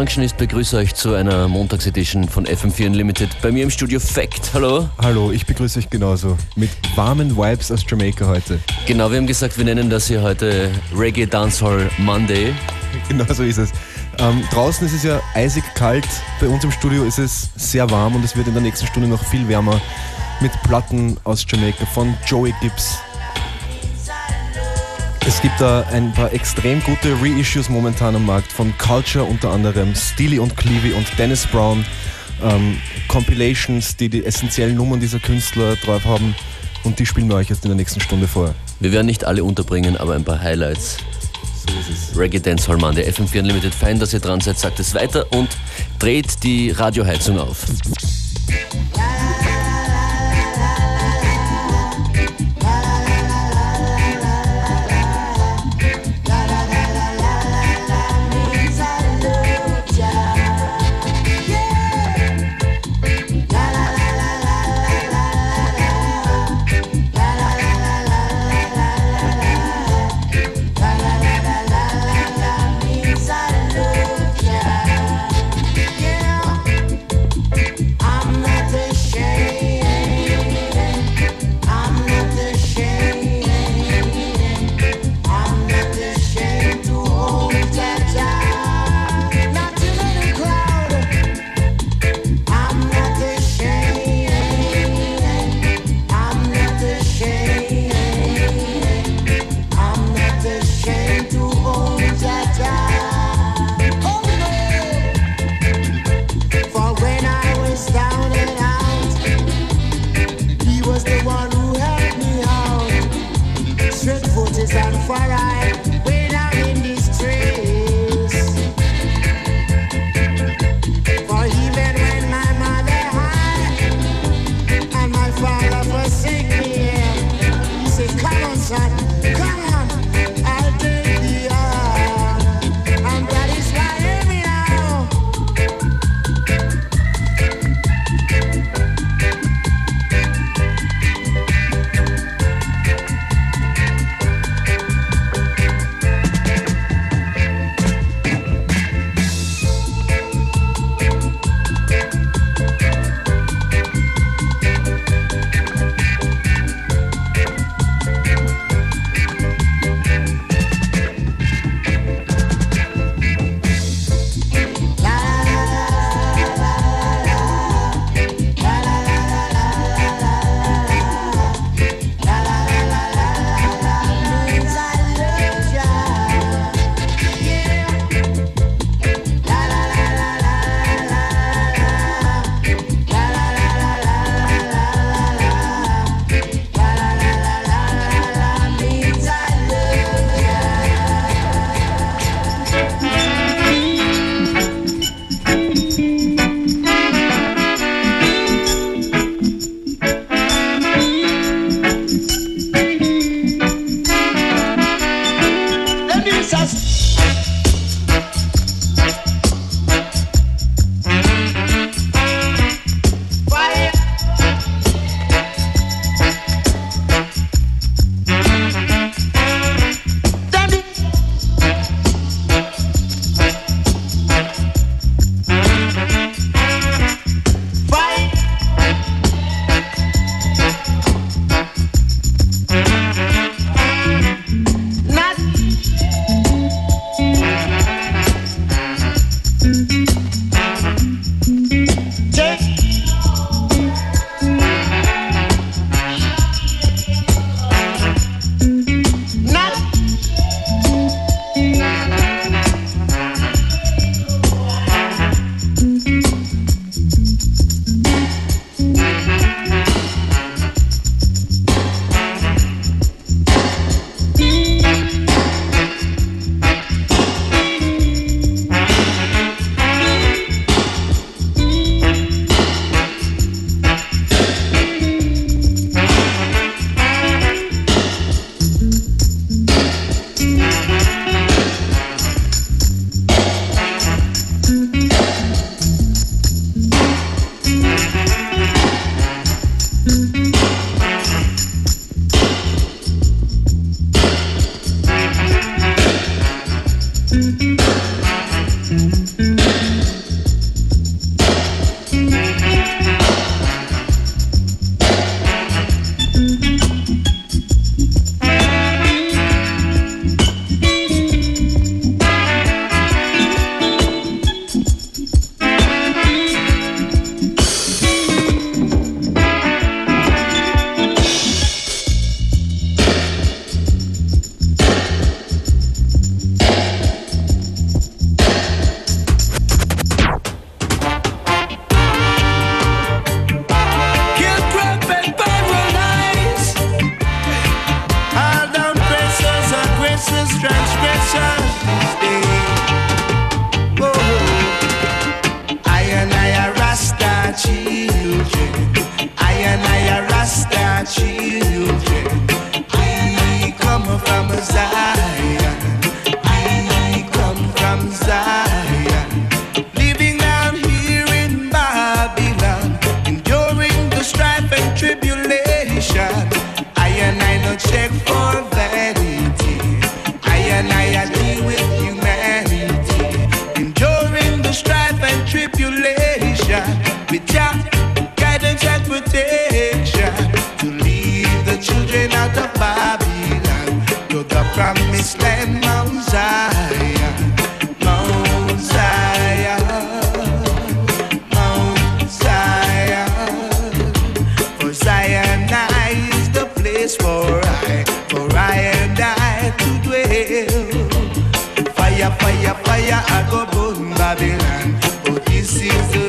Functionist begrüße euch zu einer Montagsedition von FM4 Unlimited. Bei mir im Studio Fact. Hallo. Hallo, ich begrüße euch genauso. Mit warmen Vibes aus Jamaica heute. Genau, wir haben gesagt, wir nennen das hier heute Reggae Dancehall Monday. Genau so ist es. Ähm, draußen ist es ja eisig kalt, bei uns im Studio ist es sehr warm und es wird in der nächsten Stunde noch viel wärmer mit Platten aus Jamaica von Joey Gibbs, es gibt da ein paar extrem gute Reissues momentan am Markt von Culture unter anderem, Steely und Clevey und Dennis Brown. Ähm, Compilations, die die essentiellen Nummern dieser Künstler drauf haben und die spielen wir euch jetzt in der nächsten Stunde vor. Wir werden nicht alle unterbringen, aber ein paar Highlights. So. Reggae Dance Hall Mann, der FM4 Unlimited. Fein, dass ihr dran seid, sagt es weiter und dreht die Radioheizung auf. Mount Zion, Mount Zion, Mount Zion. For Zion I is the place for I, for I and I to dwell. Fire, fire, fire, I go burn Babylon. Oh, this is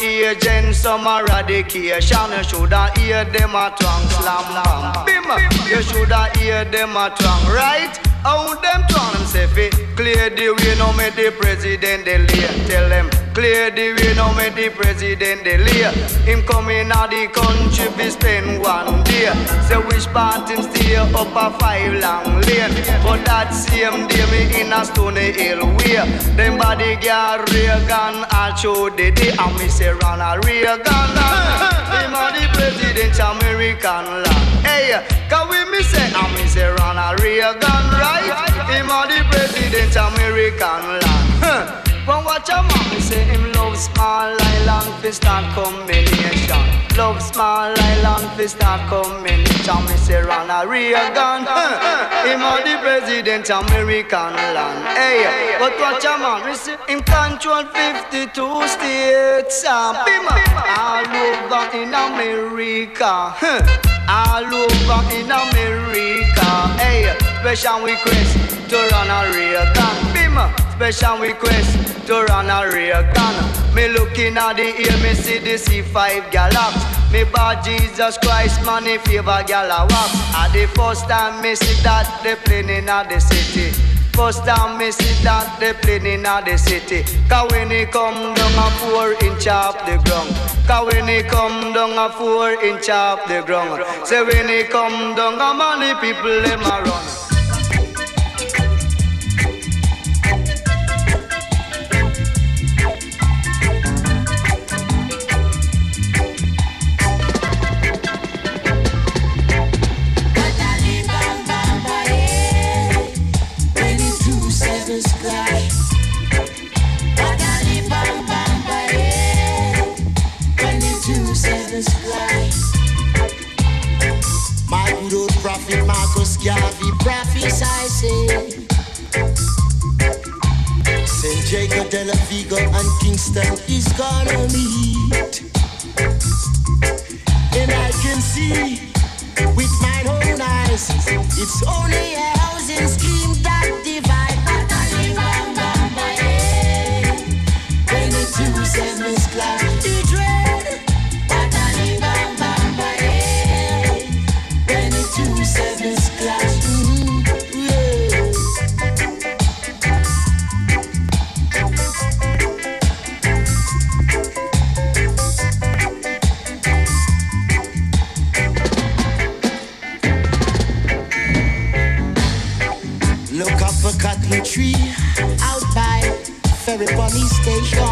agent, some eradication. You shoulda hear them a twang slam bam. Bim, you shoulda hear them a twang right. How them twang them say fi clear the way, no make the president delay. Tell them clear the way, no make the president delay. Him coming out the country fi spend one day. Say which part him stay up a five long lane. But that same day me in a Stony Hill way. Them bodyguard Reagan I show the day and me say Ronald Reagan. Him a the president American land. Hey, can we me say and me say Ronald Reagan right? Him a the president American land. When watch man say him love small island fi start combination. Love small island fi start combination. Me say Ronald Reagan, him a the president American land. Hey, but watch a man, me say him control 52 states. Uh, all over in America. All over in America. Hey, special request to Ronald Reagan. Special request to Ronald Reagan. Me looking at the ear, me see the C5 gallop. Me bought Jesus Christ, money favor gal a. At the first time me see that they plane in the city. First time me see that they plane in the city. Cause when he come down a four inch off the ground. Cause when he come down a four inch off the ground. Say when he come down a money people them a run. Tel Aviv and Kingston is gonna meet. And I can see with my own eyes, it's only a housing scheme that divides. But I live When the two says Miss Clark, tree out by Ferry Pony Station.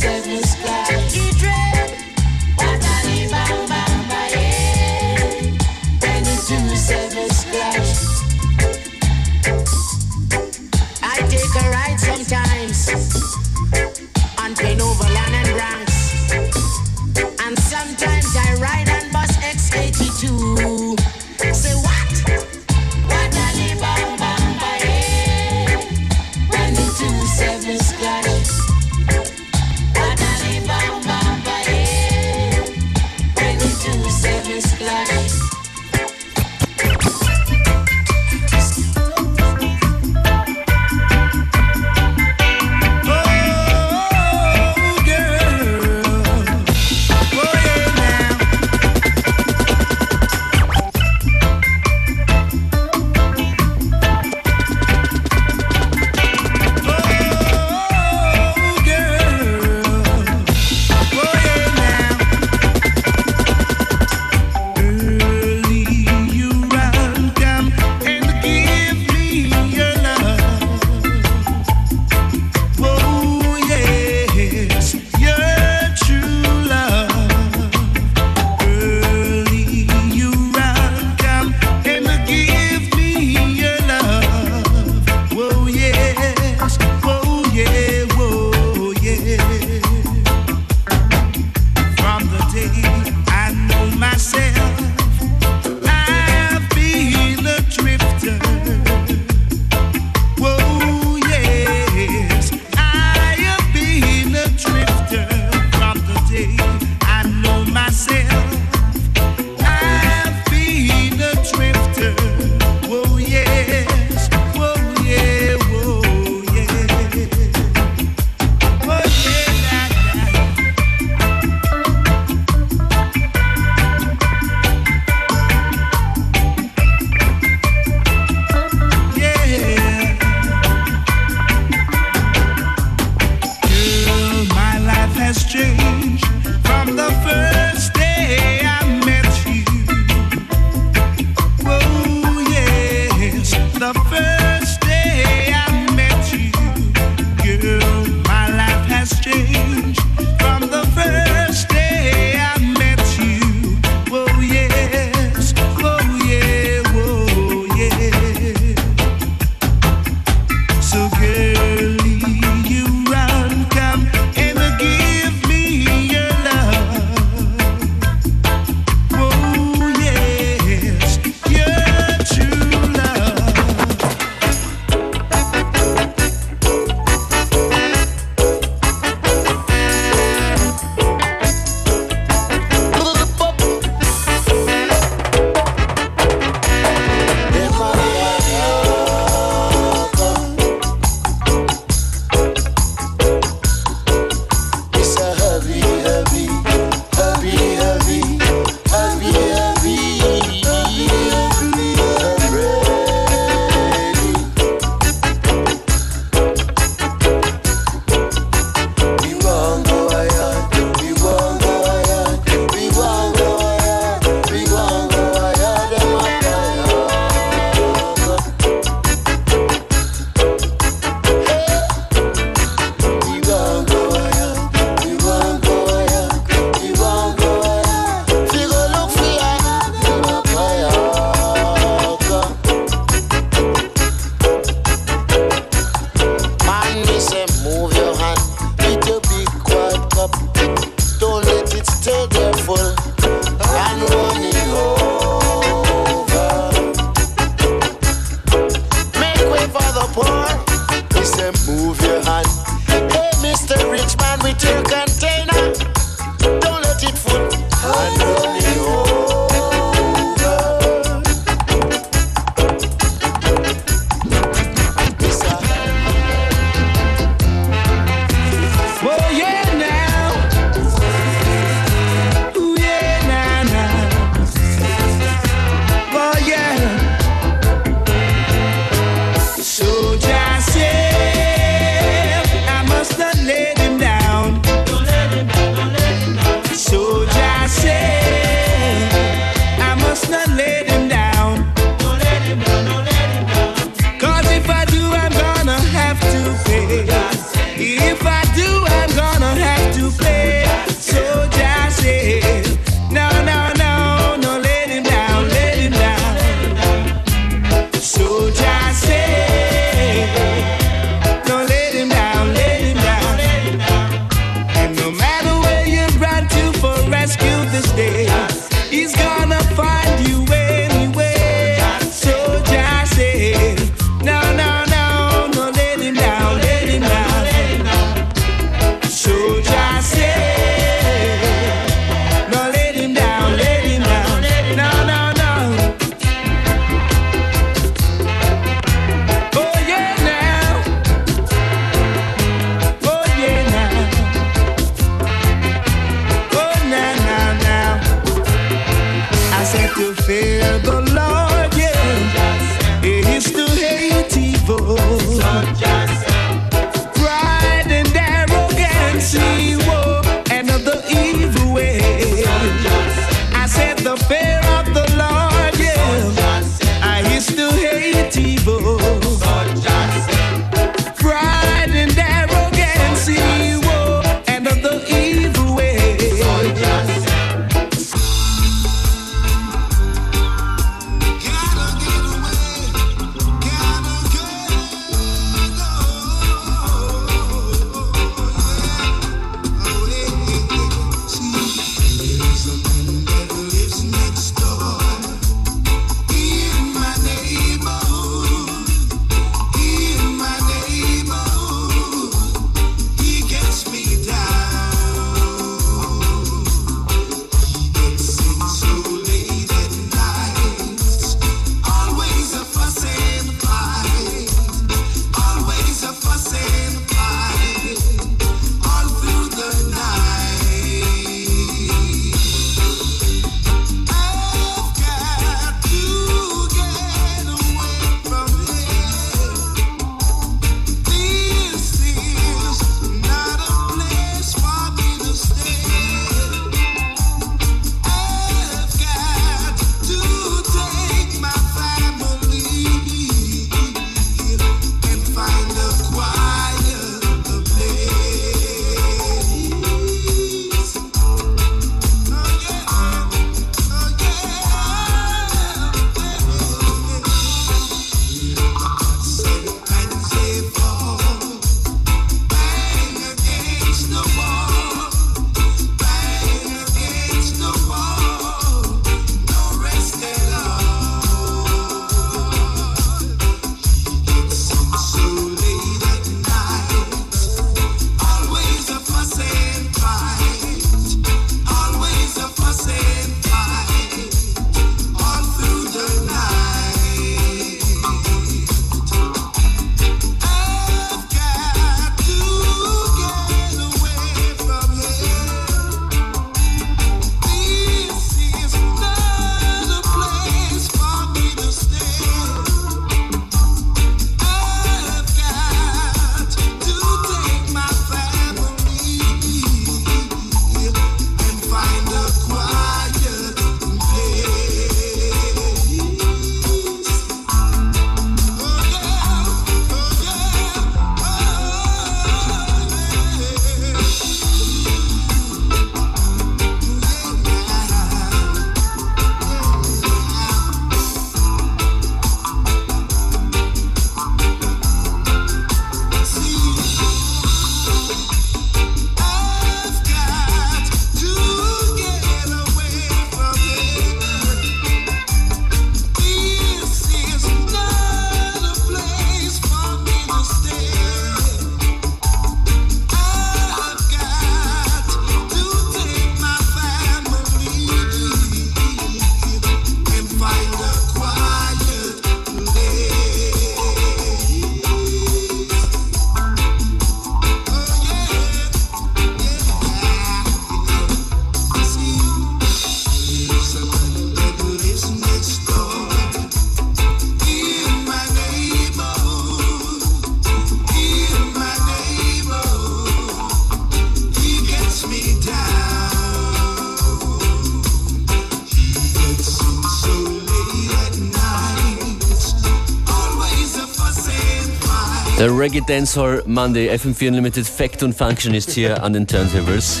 Der Reggae Dancehall Monday FM4 Unlimited Fact and Function ist hier an den Turntables.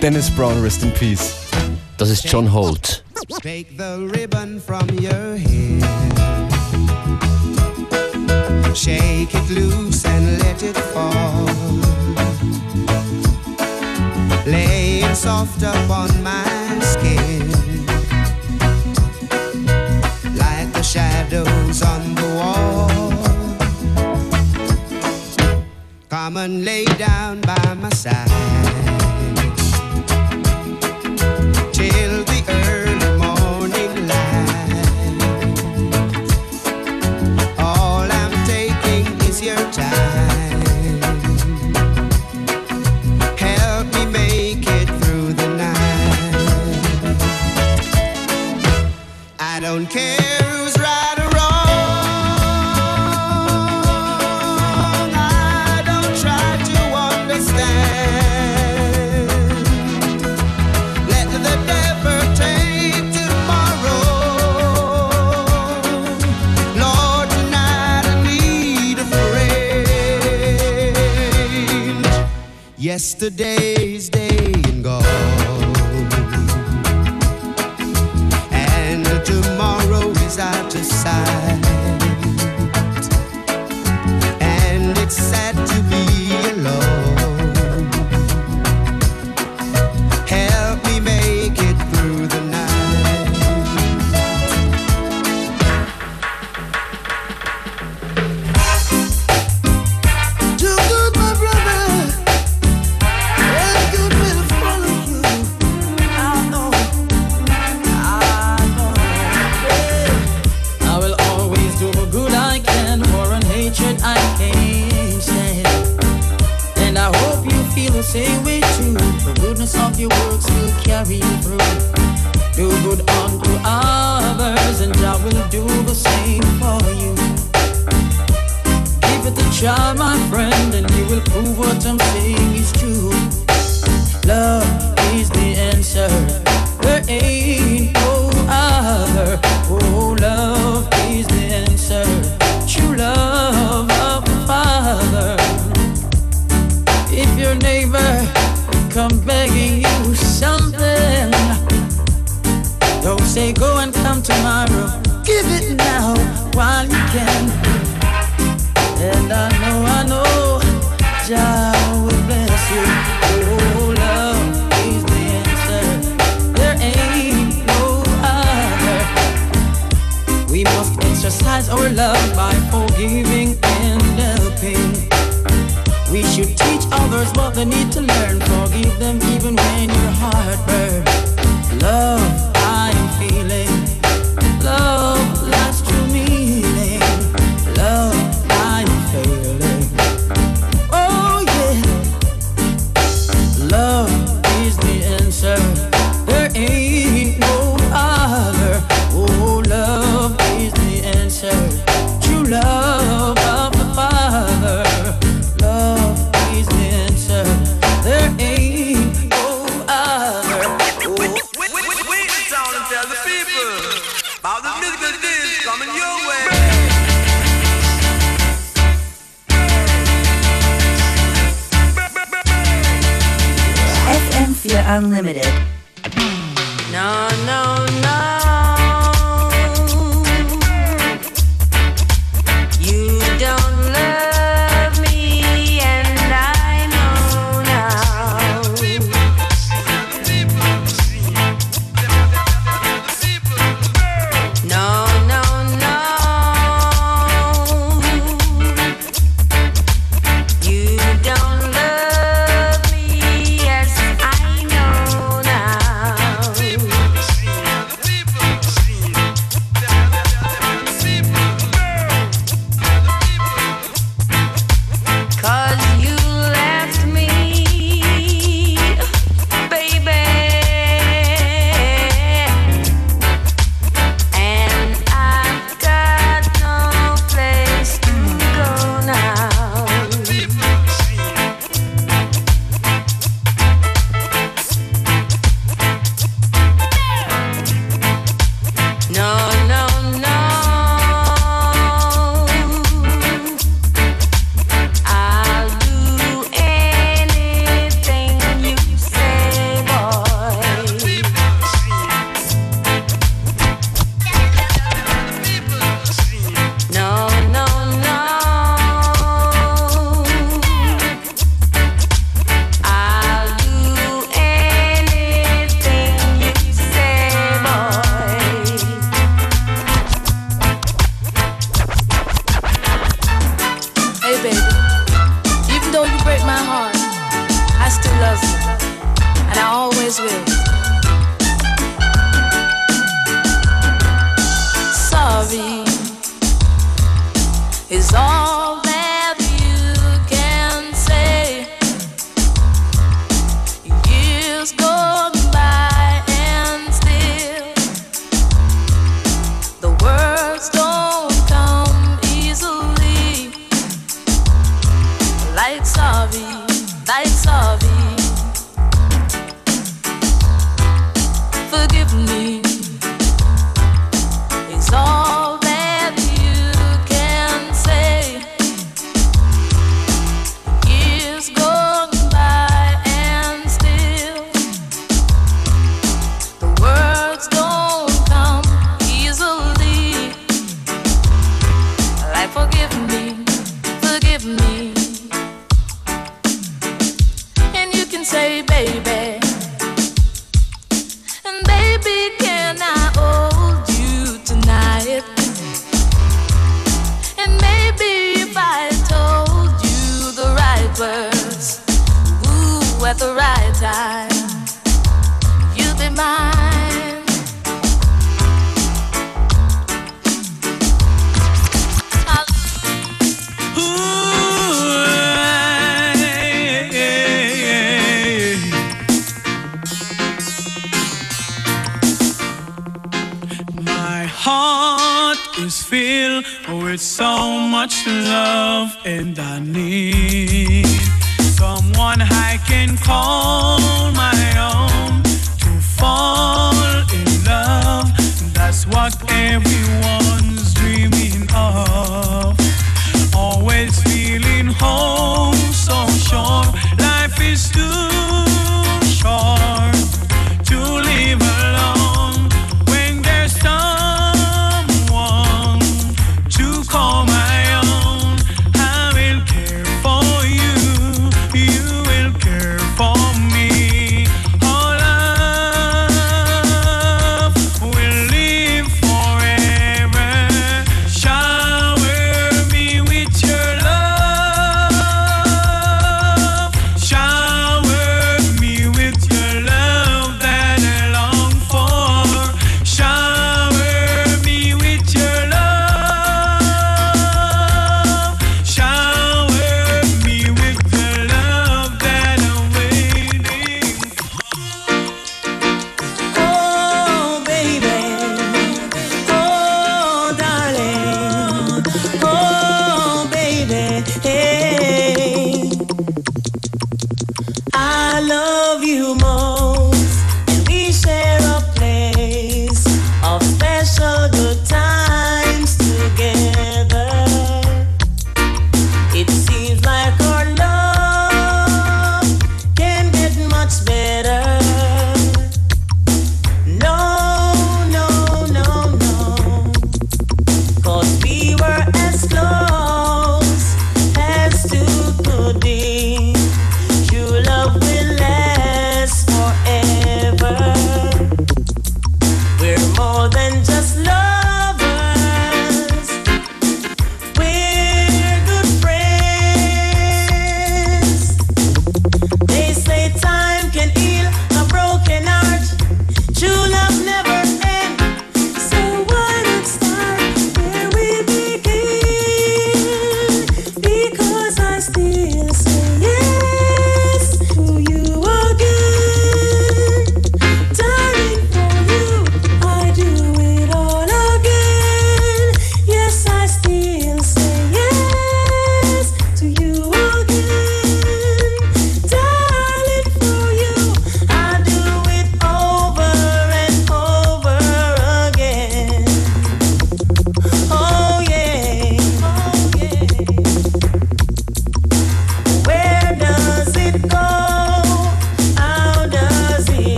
Dennis Brown, rest in peace. Das ist John Holt. Take the ribbon from your hair. Shake it loose and let it fall. Lay it soft upon my skin. Like the shadows on the wall. Come and lay down by my side. today. teach others what they need to learn. Forgive them even when your heart burns. Love, I am feeling. Love.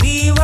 Viva.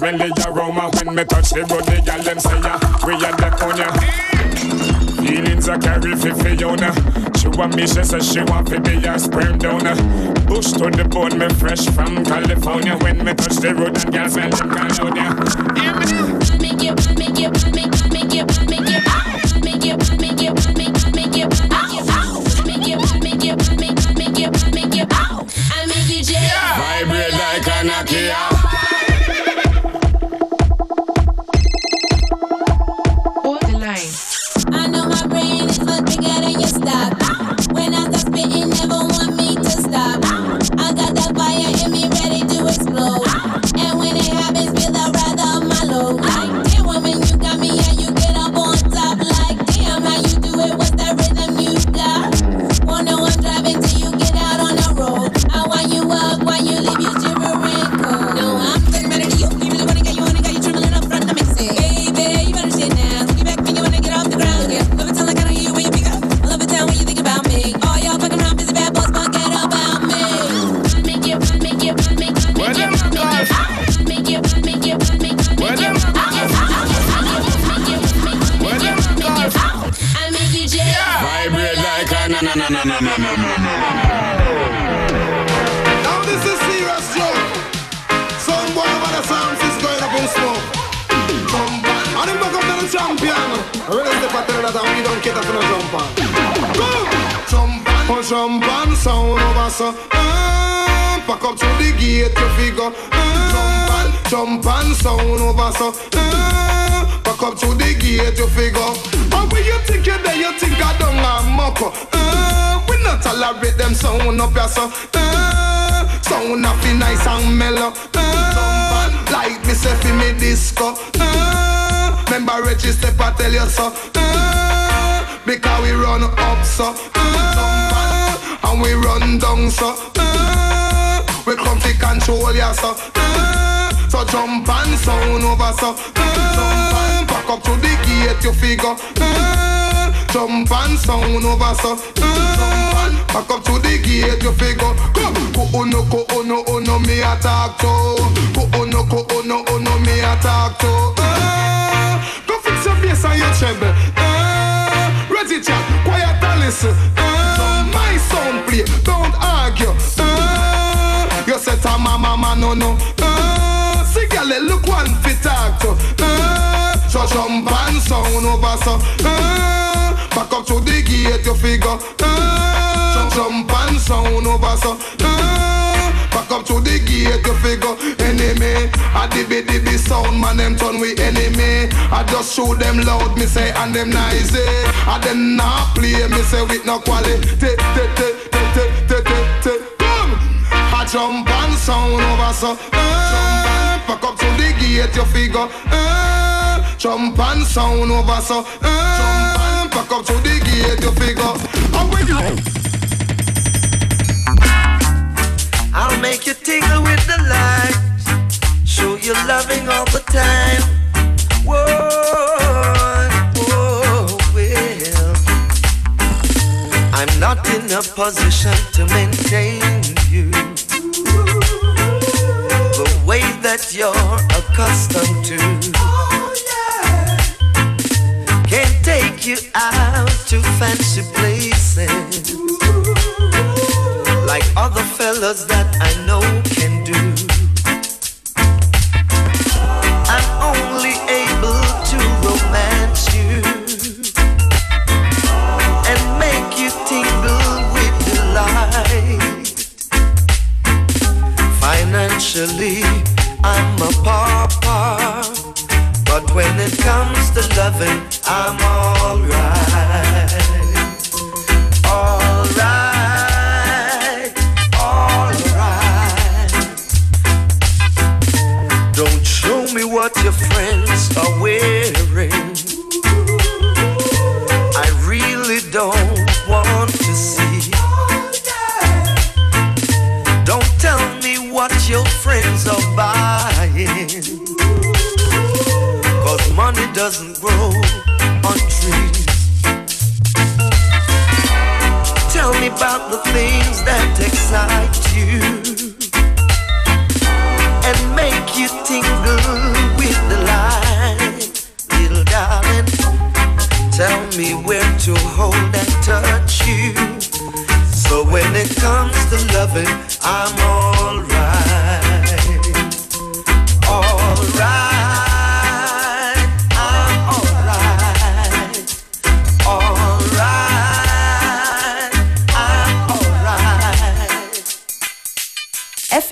Because we like smell the aroma. When me touch the road, the girl them say ya, we are the on ya. Feelings I carry for Fiona. She want me, she says she want to be a sperm donor. Bush to the bone, me fresh from California. When me touch the road, and girls smell them California. Yeah. I make you, I make you, I make, I make you, I make you, jump on sound over so. Uh, pack up to the gate you figure. And when you think you're there, you think I don't have muck. Uh, we not tolerate them sound up here so. Uh, sound up be nice and mellow. Uh, like me say fi me disco. Uh, remember register I tell you so. Uh, because we run up so. Uh, and we run down so. Uh, we come to control ya so. Uh, so jump and sound over so. Jump and back up to the gate you figure. Uh, jump and sound over so. Jump and back up to the gate you figure. Go uno, go uno, uno me attack to. Go uno, go uno, uno me attack to. Go fix your bass and your treble. Ready chat, quiet and listen. My sound play, don't argue. You said mama, mama, no, no. Uh, girl, look one fit talk to. Uh, so and sound over so. Uh, back up to the gate, you figure. Uh, and sound over so. Uh, back up to the gate, you figure. Enemy, I dibby dibby sound man, them turn we enemy. I just show them loud, me say, and them nice. eh. I them not play, me say with no quality. Te, te, te, te, te, te, te, I jump and sound over so. Uh, back up to the gate, you figure. Uh, jump and sound over so. Uh, jump and back up to the gate, you figure. And when you I'll make you tingle with the lights. Show you loving all the time. Whoa, whoa, well. I'm not in a position to maintain way that you're accustomed to. Can't take you out to fancy places like other fellas that I know can do. I'm only able to romance you and make you tingle with delight. Financially, I'm a pauper, but when it comes to loving, I'm alright. Alright, alright. Don't show me what your friends are wearing. Money doesn't grow on trees. Tell me about the things that excite you and make you tingle with delight, little darling. Tell me where to hold and touch you. So when it comes to loving, I'm alright.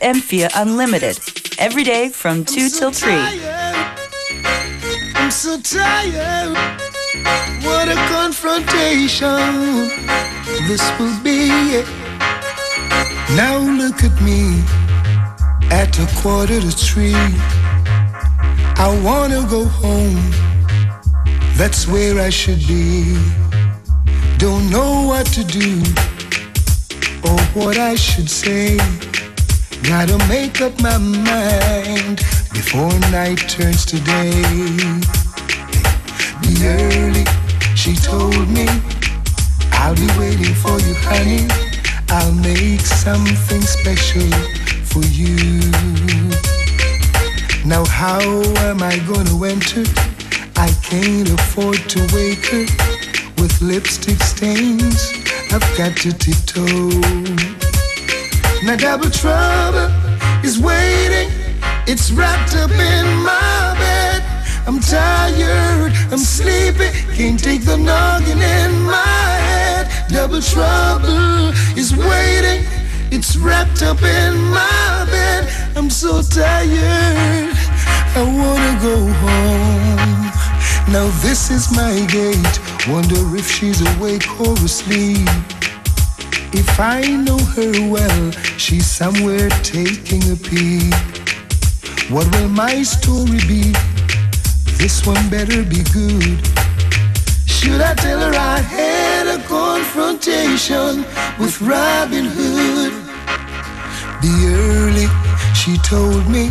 FM4 Unlimited. Every day from 2 till 3. I'm so tired. What a confrontation this will be. Now look at me at a quarter to three. I wanna go home. That's where I should be. Don't know what to do or what I should say. Gotta make up my mind before night turns to day. Be early, she told me. I'll be waiting for you, honey. I'll make something special for you. Now, how am I gonna enter? I can't afford to wake her with lipstick stains. I've got to tiptoe. Now double trouble is waiting. It's wrapped up in my bed. I'm tired, I'm sleepy, can't take the noggin in my head. Double trouble is waiting. It's wrapped up in my bed. I'm so tired. I wanna go home. Now this is my gate. Wonder if she's awake or asleep. If I know her well, she's somewhere taking a peek. What will my story be? This one better be good. Should I tell her I had a confrontation with Robin Hood? Be early, she told me.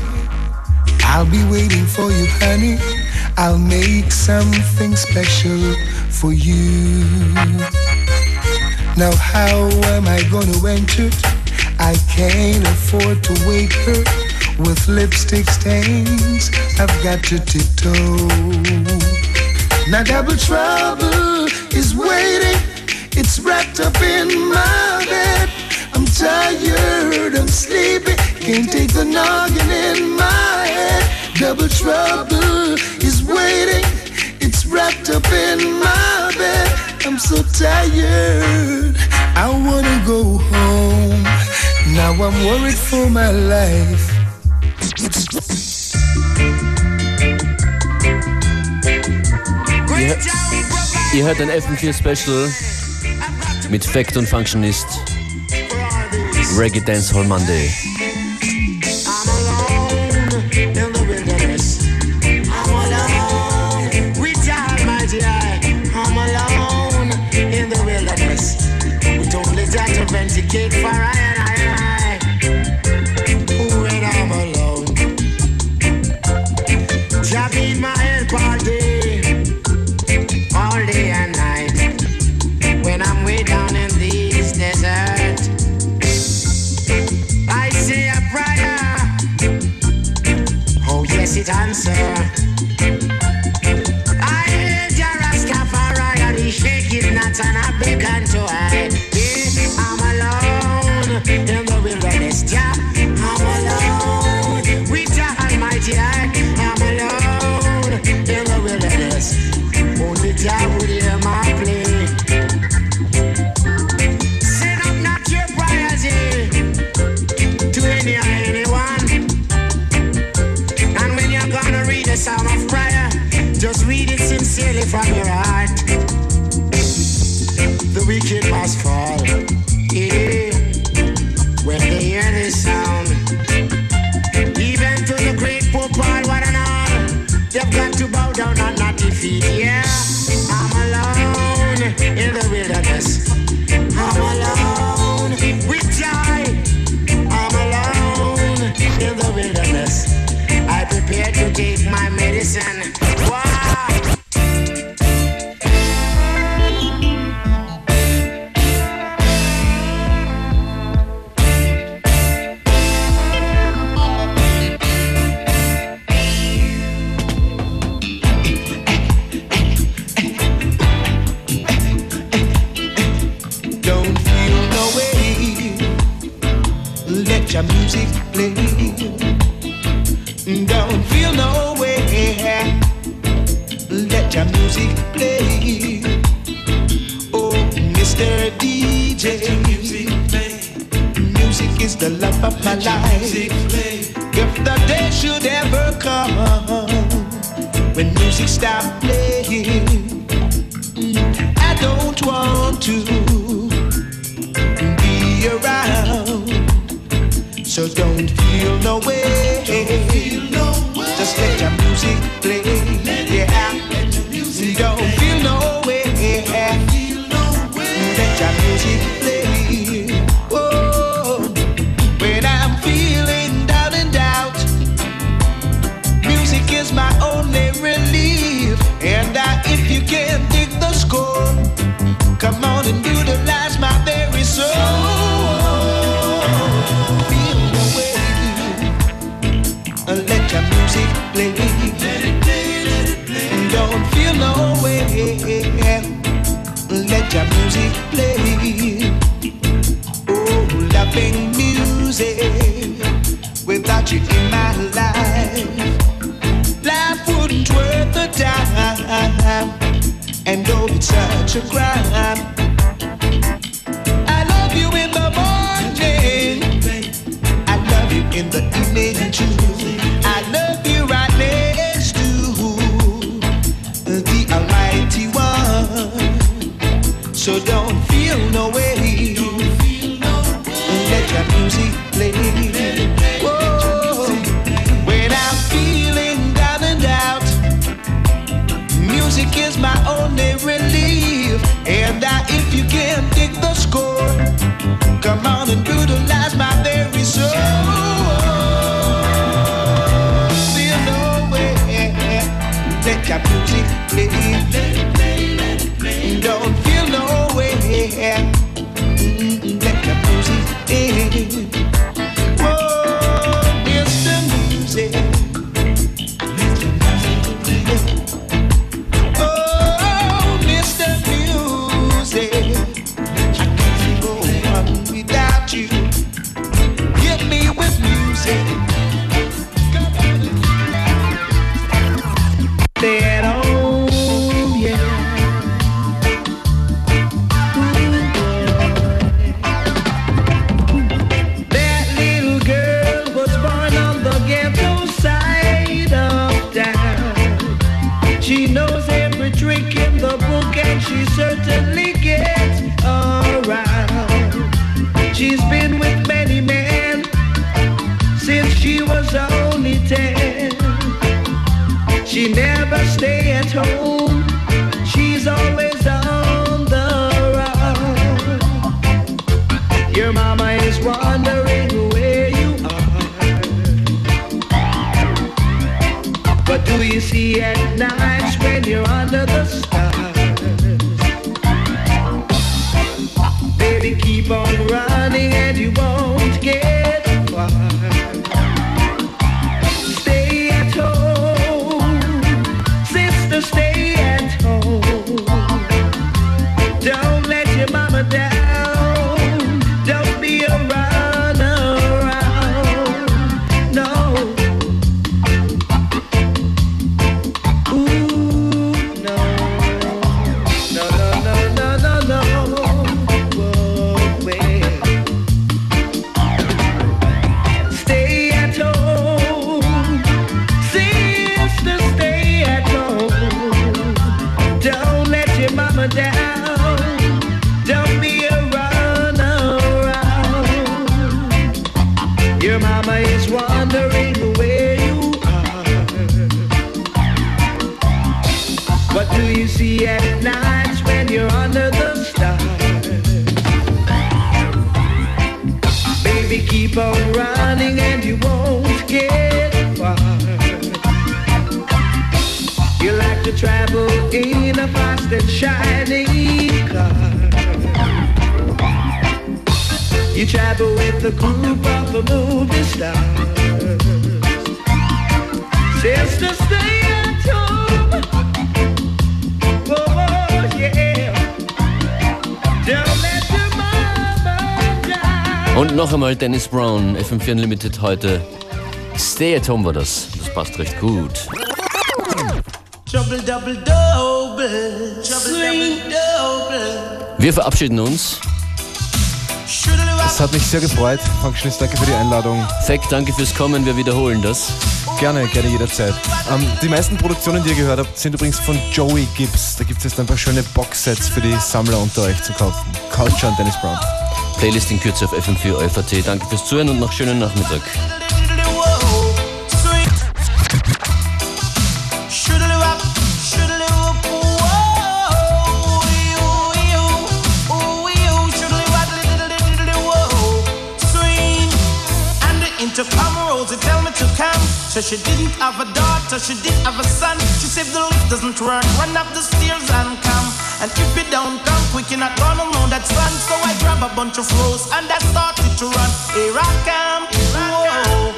I'll be waiting for you, honey. I'll make something special for you. Now how am I gonna enter? I can't afford to wake her with lipstick stains. I've got to tiptoe. Now double trouble is waiting. It's wrapped up in my bed. I'm tired, I'm sleepy. Can't take the noggin in my head. Double trouble is waiting. It's wrapped up in my bed. I'm so tired. I wanna go home. Now I'm worried for my life. Ihr, ihr hört ein FM4 Special mit Fact und Functionist Reggae Dance Hall Monday. of my life. If the day should ever come when music stops playing. to cry. and brutalize my very soul. There's no way that keep on running and you won't get that shiny car. You travel with the group of the movie stars. Sister, stay at home. Oh, yeah. Don't let your mama die. Und noch einmal Dennis Brown, FM4 Unlimited heute. Stay at home war das. Das passt recht gut. Trouble double double wir verabschieden uns. Es hat mich sehr gefreut. Functionist, danke für die Einladung. Fact, danke fürs Kommen. Wir wiederholen das. Gerne, gerne jederzeit. Ähm, die meisten Produktionen, die ihr gehört habt, sind übrigens von Joey Gibbs. Da gibt es jetzt ein paar schöne Boxsets für die Sammler unter euch zu kaufen. Culture und Dennis Brown. Playlist in Kürze auf FM4 OFAT. Danke fürs Zuhören und noch schönen Nachmittag. So she didn't have a daughter, she did have a son. She said the lift doesn't work, run up the stairs and come. And if you don't come quick, you're not gonna know that son. So I grab a bunch of rose and I started to run. Here I come, whoa.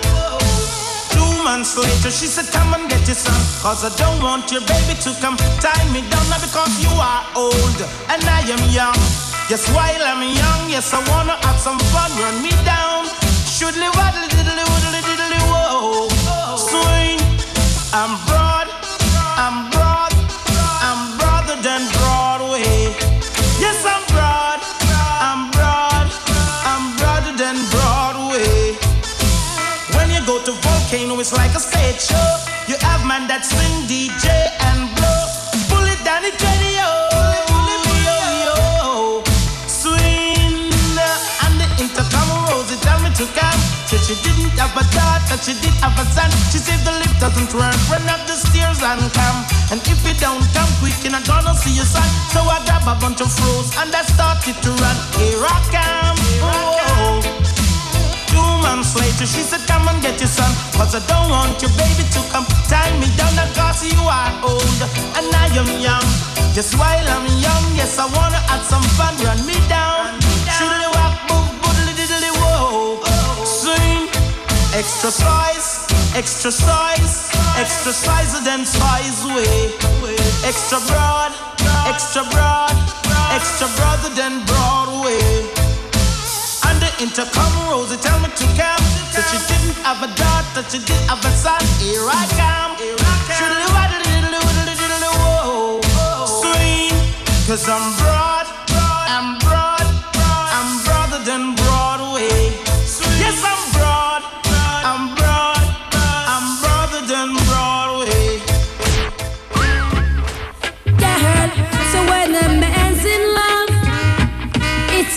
Two months later, she said, Come and get your son. Cause I don't want your baby to come tie me down. now because you are old and I am young. Yes, while I'm young, yes, I wanna have some fun. Run me down. Shoodly waddly I'm broad. I'm broad. I'm broader than Broadway. Yes, I'm broad. I'm broad. I'm broader than Broadway. When you go to Volcano, it's like a stage show. You have man that swing DJ daughter, she did have a son. She said the lift doesn't work, run up the stairs and come. And if you don't come quick, you're not gonna see your son. So I grab a bunch of froze and I started to run. Here I come. Oh. Two months later, she said, Come and get your son. Cause I don't want your baby to come tie me down. Cause you are old and I am young. Just while I'm young, yes, I wanna have some fun. Run me down. Extra size, extra size, extra size than size way. Extra broad, extra broad, extra broader than Broadway. And the intercom Rosie tell me to come. So she didn't have a daughter, she did have a son. Here I come. Whoa. Swing, cause I'm broad,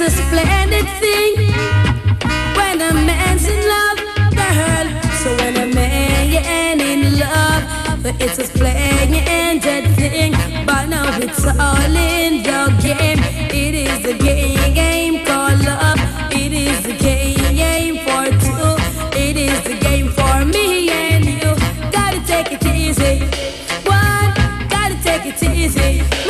a splendid thing when a man's in love, girl. So when a man in love, but it's a splendid thing. But now it's all in the game. It is a game, game called love. It is a game, game for two. It is the game for me and you. Gotta take it easy. One, gotta take it easy.